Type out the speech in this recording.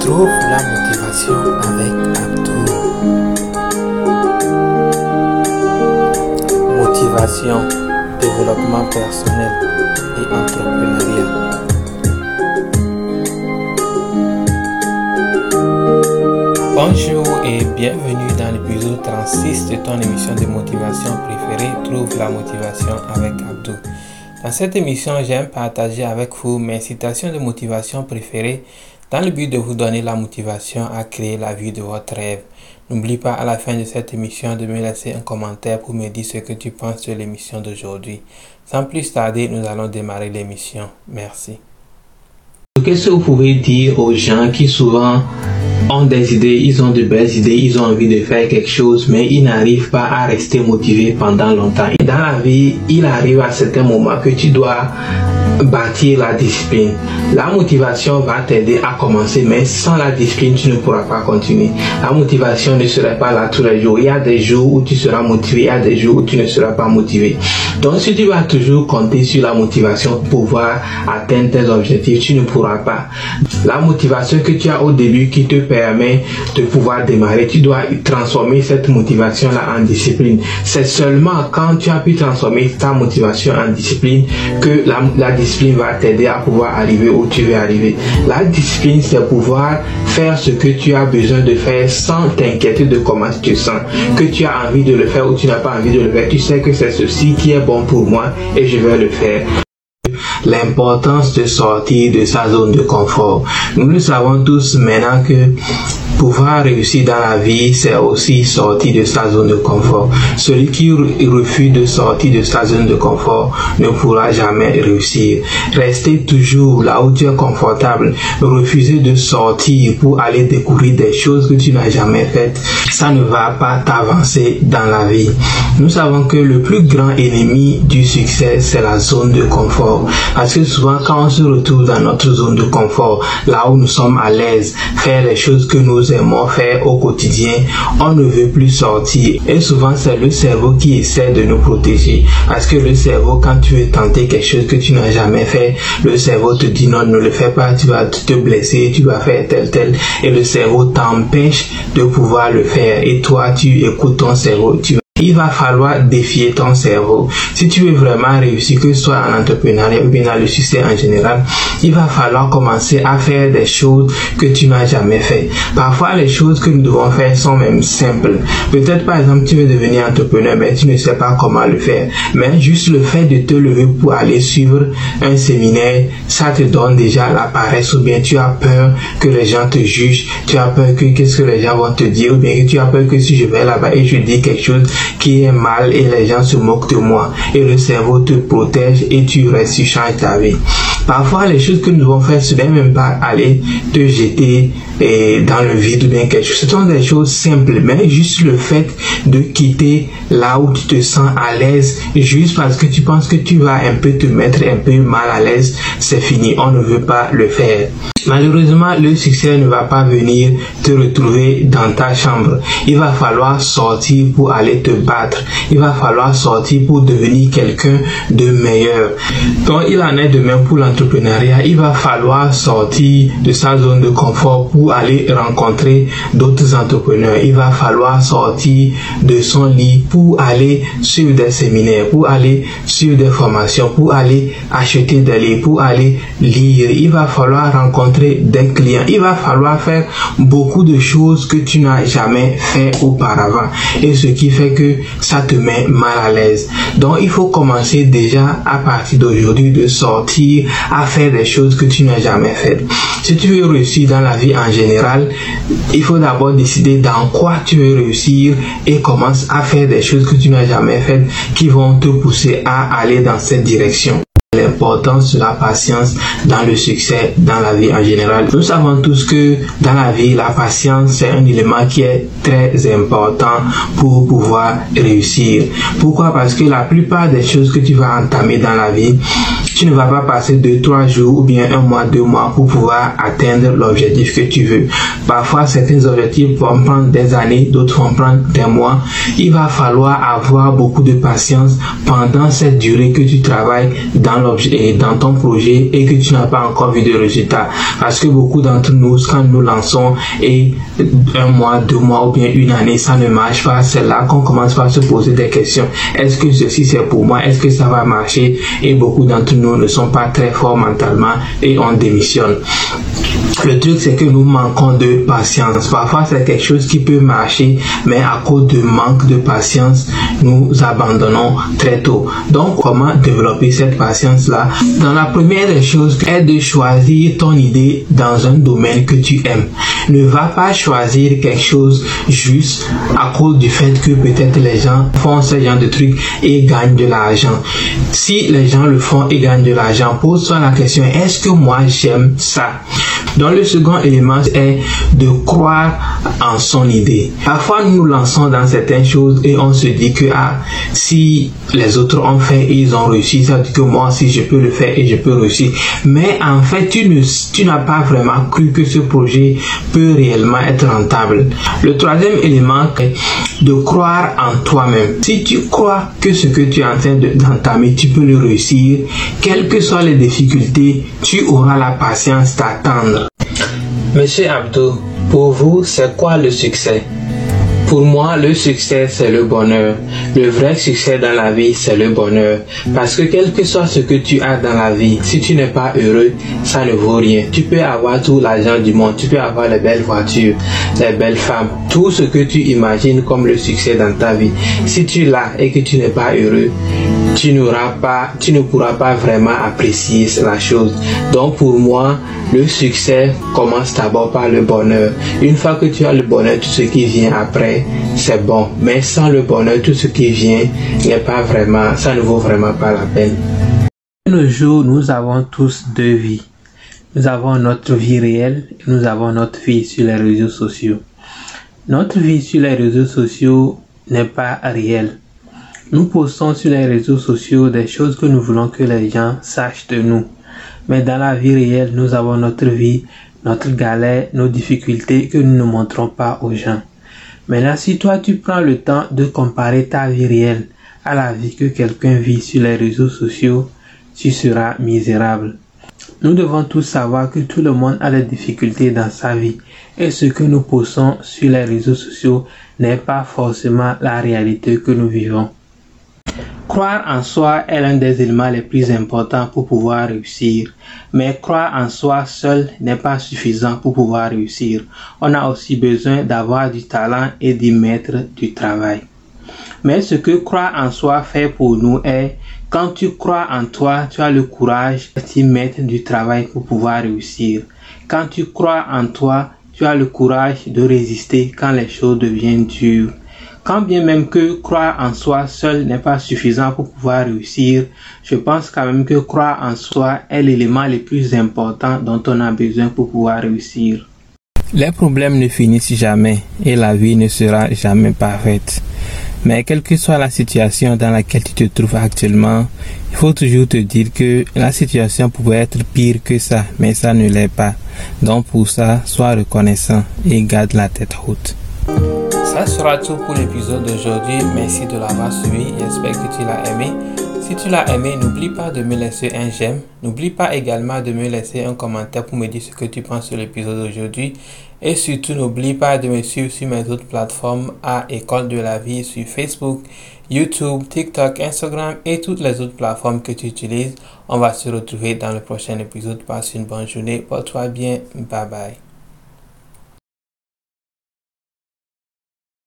Trouve la motivation avec Abdou. Motivation, développement personnel et entrepreneuriat. Bonjour et bienvenue dans l'épisode 36 de ton émission de motivation préférée Trouve la motivation avec Abdou. Dans cette émission, j'aime partager avec vous mes citations de motivation préférées dans le but de vous donner la motivation à créer la vie de votre rêve. N'oublie pas à la fin de cette émission de me laisser un commentaire pour me dire ce que tu penses de l'émission d'aujourd'hui. Sans plus tarder, nous allons démarrer l'émission. Merci. Qu'est-ce que vous pouvez dire aux gens qui souvent ont des idées, ils ont de belles idées, ils ont envie de faire quelque chose, mais ils n'arrivent pas à rester motivés pendant longtemps? Dans la vie, il arrive à certains moments que tu dois bâtir la discipline. La motivation va t'aider à commencer, mais sans la discipline, tu ne pourras pas continuer. La motivation ne serait pas là tous les jours. Il y a des jours où tu seras motivé, il y a des jours où tu ne seras pas motivé. Donc si tu vas toujours compter sur la motivation pour pouvoir atteindre tes objectifs, tu ne pourras pas. La motivation que tu as au début qui te permet de pouvoir démarrer, tu dois transformer cette motivation-là en discipline. C'est seulement quand tu as pu transformer ta motivation en discipline que la, discipline va t'aider à pouvoir arriver où tu veux arriver. La discipline, c'est pouvoir faire ce que tu as besoin de faire sans t'inquiéter de comment tu te sens. Que tu as envie de le faire ou tu n'as pas envie de le faire, tu sais que c'est ceci qui est bon pour moi et je vais le faire l'importance de sortir de sa zone de confort. Nous le savons tous maintenant que pouvoir réussir dans la vie, c'est aussi sortir de sa zone de confort. Celui qui refuse de sortir de sa zone de confort ne pourra jamais réussir. Rester toujours là où tu es confortable, refuser de sortir pour aller découvrir des choses que tu n'as jamais faites, ça ne va pas t'avancer dans la vie. Nous savons que le plus grand ennemi du succès, c'est la zone de confort. Parce que souvent, quand on se retrouve dans notre zone de confort, là où nous sommes à l'aise, faire les choses que nous aimons faire au quotidien, on ne veut plus sortir. Et souvent, c'est le cerveau qui essaie de nous protéger. Parce que le cerveau, quand tu veux tenter quelque chose que tu n'as jamais fait, le cerveau te dit non, ne le fais pas, tu vas te blesser, tu vas faire tel, tel. Et le cerveau t'empêche de pouvoir le faire. Et toi, tu écoutes ton cerveau, il va falloir défier ton cerveau. Si tu veux vraiment réussir, que ce soit en entrepreneuriat ou bien dans le succès en général, il va falloir commencer à faire des choses que tu n'as jamais fait. Parfois, les choses que nous devons faire sont même simples. Peut-être, par exemple, tu veux devenir entrepreneur, mais tu ne sais pas comment le faire. Mais juste le fait de te lever pour aller suivre un séminaire, ça te donne déjà la paresse ou bien tu as peur que les gens te jugent, tu as peur que qu'est-ce que les gens vont te dire ou bien que tu as peur que si je vais là-bas et je dis quelque chose, qui est mal et les gens se moquent de moi. Et le cerveau te protège et tu restes, tu ta vie. Parfois, les choses que nous devons faire, ce n'est même pas aller te jeter eh, dans le vide ou bien quelque chose. Ce sont des choses simples, mais juste le fait de quitter là où tu te sens à l'aise, juste parce que tu penses que tu vas un peu te mettre un peu mal à l'aise, c'est fini. On ne veut pas le faire. Malheureusement, le succès ne va pas venir te retrouver dans ta chambre. Il va falloir sortir pour aller te battre. Il va falloir sortir pour devenir quelqu'un de meilleur. Donc, il en est de même pour l'entrepreneuriat. Il va falloir sortir de sa zone de confort pour aller rencontrer d'autres entrepreneurs. Il va falloir sortir de son lit pour aller suivre des séminaires, pour aller suivre des formations, pour aller acheter des livres, pour aller lire. Il va falloir rencontrer des clients. Il va falloir faire beaucoup de choses que tu n'as jamais fait auparavant. Et ce qui fait que ça te met mal à l'aise. Donc il faut commencer déjà à partir d'aujourd'hui de sortir à faire des choses que tu n'as jamais faites. Si tu veux réussir dans la vie en général, il faut d'abord décider dans quoi tu veux réussir et commence à faire des choses que tu n'as jamais faites qui vont te pousser à aller dans cette direction l'importance de la patience dans le succès dans la vie en général. Nous savons tous que dans la vie, la patience, c'est un élément qui est très important pour pouvoir réussir. Pourquoi? Parce que la plupart des choses que tu vas entamer dans la vie, tu ne vas pas passer deux, trois jours ou bien un mois, deux mois pour pouvoir atteindre l'objectif que tu veux. Parfois, certains objectifs vont prendre des années, d'autres vont prendre des mois. Il va falloir avoir beaucoup de patience pendant cette durée que tu travailles dans l'objet, dans ton projet et que tu n'as pas encore vu de résultats. Parce que beaucoup d'entre nous, quand nous lançons et un mois, deux mois ou bien une année, ça ne marche pas, c'est là qu'on commence par se poser des questions. Est-ce que ceci c'est pour moi? Est-ce que ça va marcher? Et beaucoup d'entre nous ne sont pas très forts mentalement et on démissionne. Le truc, c'est que nous manquons de patience. Parfois, c'est quelque chose qui peut marcher, mais à cause de manque de patience, nous abandonnons très tôt. Donc, comment développer cette patience-là? Dans la première des choses est de choisir ton idée dans un domaine que tu aimes. Ne va pas choisir quelque chose juste à cause du fait que peut-être les gens font ce genre de trucs et gagnent de l'argent. Si les gens le font et gagnent de l'argent, pose-toi la question, est-ce que moi j'aime ça? Donc le second élément est de croire en son idée. Parfois nous nous lançons dans certaines choses et on se dit que ah, si les autres ont fait et ils ont réussi, ça veut dire que moi aussi je peux le faire et je peux réussir. Mais en fait tu tu n'as pas vraiment cru que ce projet peut réellement être rentable. Le troisième élément est de croire en toi-même. Si tu crois que ce que tu es en train d'entamer, tu peux le réussir, quelles que soient les difficultés, tu auras la patience d'attendre. Monsieur Abdou, pour vous, c'est quoi le succès? Pour moi, le succès, c'est le bonheur. Le vrai succès dans la vie, c'est le bonheur. Parce que quel que soit ce que tu as dans la vie, si tu n'es pas heureux, ça ne vaut rien. Tu peux avoir tout l'argent du monde, tu peux avoir les belles voitures, les belles femmes, tout ce que tu imagines comme le succès dans ta vie. Si tu l'as et que tu n'es pas heureux, tu ne pourras pas vraiment apprécier la chose. Donc pour moi, le succès commence d'abord par le bonheur. Une fois que tu as le bonheur, tout ce qui vient après, c'est bon. Mais sans le bonheur, tout ce qui vient n'est pas vraiment, ça ne vaut vraiment pas la peine. De nos jours, nous avons tous deux vies. Nous avons notre vie réelle et nous avons notre vie sur les réseaux sociaux. Notre vie sur les réseaux sociaux n'est pas réelle. Nous postons sur les réseaux sociaux des choses que nous voulons que les gens sachent de nous. Mais dans la vie réelle, nous avons notre vie, notre galère, nos difficultés que nous ne montrons pas aux gens. Maintenant, si toi tu prends le temps de comparer ta vie réelle à la vie que quelqu'un vit sur les réseaux sociaux, tu seras misérable. Nous devons tous savoir que tout le monde a des difficultés dans sa vie et ce que nous postons sur les réseaux sociaux n'est pas forcément la réalité que nous vivons. Croire en soi est l'un des éléments les plus importants pour pouvoir réussir. Mais croire en soi seul n'est pas suffisant pour pouvoir réussir. On a aussi besoin d'avoir du talent et d'y mettre du travail. Mais ce que croire en soi fait pour nous est, quand tu crois en toi, tu as le courage d'y mettre du travail pour pouvoir réussir. Quand tu crois en toi, tu as le courage de résister quand les choses deviennent dures. Quand bien même que croire en soi seul n'est pas suffisant pour pouvoir réussir, je pense quand même que croire en soi est l'élément le plus important dont on a besoin pour pouvoir réussir. Les problèmes ne finissent jamais et la vie ne sera jamais parfaite. Mais quelle que soit la situation dans laquelle tu te trouves actuellement, il faut toujours te dire que la situation pouvait être pire que ça, mais ça ne l'est pas. Donc pour ça, sois reconnaissant et garde la tête haute. Ça sera tout pour l'épisode d'aujourd'hui. Merci de l'avoir suivi. J'espère que tu l'as aimé. Si tu l'as aimé, n'oublie pas de me laisser un j'aime. N'oublie pas également de me laisser un commentaire pour me dire ce que tu penses sur l'épisode d'aujourd'hui. Et surtout, n'oublie pas de me suivre sur mes autres plateformes à École de la vie sur Facebook, YouTube, TikTok, Instagram et toutes les autres plateformes que tu utilises. On va se retrouver dans le prochain épisode. Passe une bonne journée. Porte-toi bien. Bye bye.